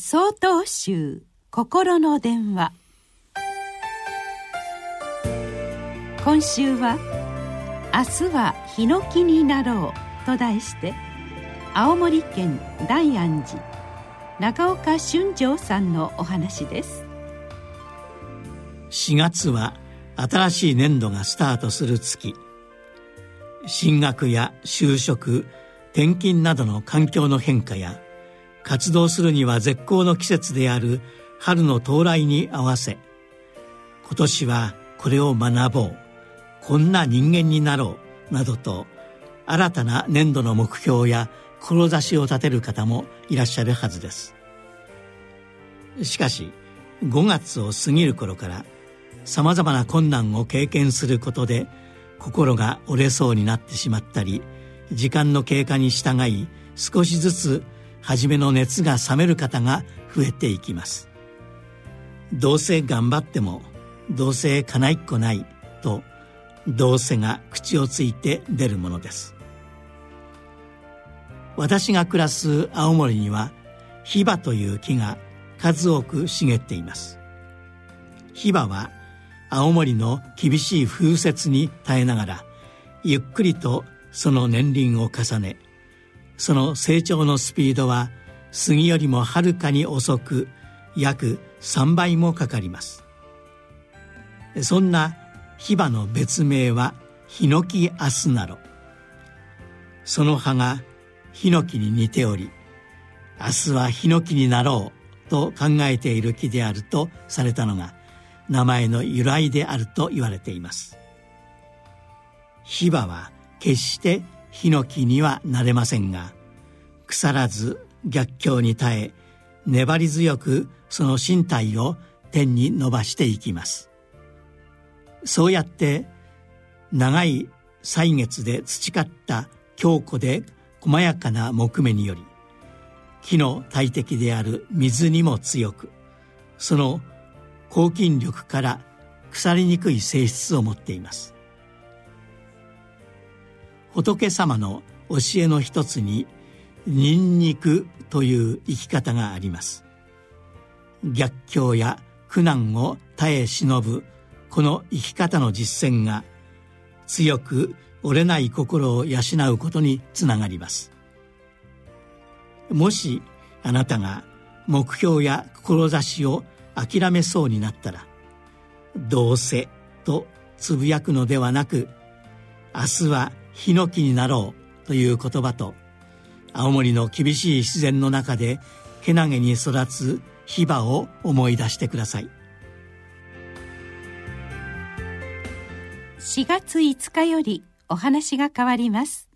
総統集心の電話。今週は「明日はヒノキになろう」と題して青森県大安寺中岡俊丈さんのお話です。4月は新しい年度がスタートする月。進学や就職転勤などの環境の変化や活動するには絶好の季節である春の到来に合わせ今年はこれを学ぼうこんな人間になろうなどと新たな年度の目標や志を立てる方もいらっしゃるはずです。しかし5月を過ぎる頃からさまざまな困難を経験することで心が折れそうになってしまったり時間の経過に従い少しずつ初めの熱が冷める方が増えていきます。どうせ頑張ってもどうせかないっこないとどうせが口をついて出るものです。私が暮らす青森にはヒバという木が数多く茂っています。ヒバは青森の厳しい風雪に耐えながらゆっくりとその年輪を重ねその成長のスピードは杉よりもはるかに遅く約3倍もかかります。そんなヒバの別名はヒノキアスナロその葉がヒノキに似ており明日はヒノキになろうと考えている木であるとされたのが名前の由来であると言われています。ヒバは決してヒノキにはなれませんが腐らず逆境に耐え粘り強くその身体を天に伸ばしていきます。そうやって長い歳月で培った強固で細やかな木目により木の大敵である水にも強くその抗菌力から腐りにくい性質を持っています。仏様の教えの一つにニンニクという生き方があります。逆境や苦難を耐え忍ぶこの生き方の実践が強く折れない心を養うことにつながります。もしあなたが目標や志を諦めそうになったら「どうせ」とつぶやくのではなく「明日はヒノキになろう」という言葉と青森の厳しい自然の中でけなげに育つヒバを思い出してください。4月5日よりお話が変わります。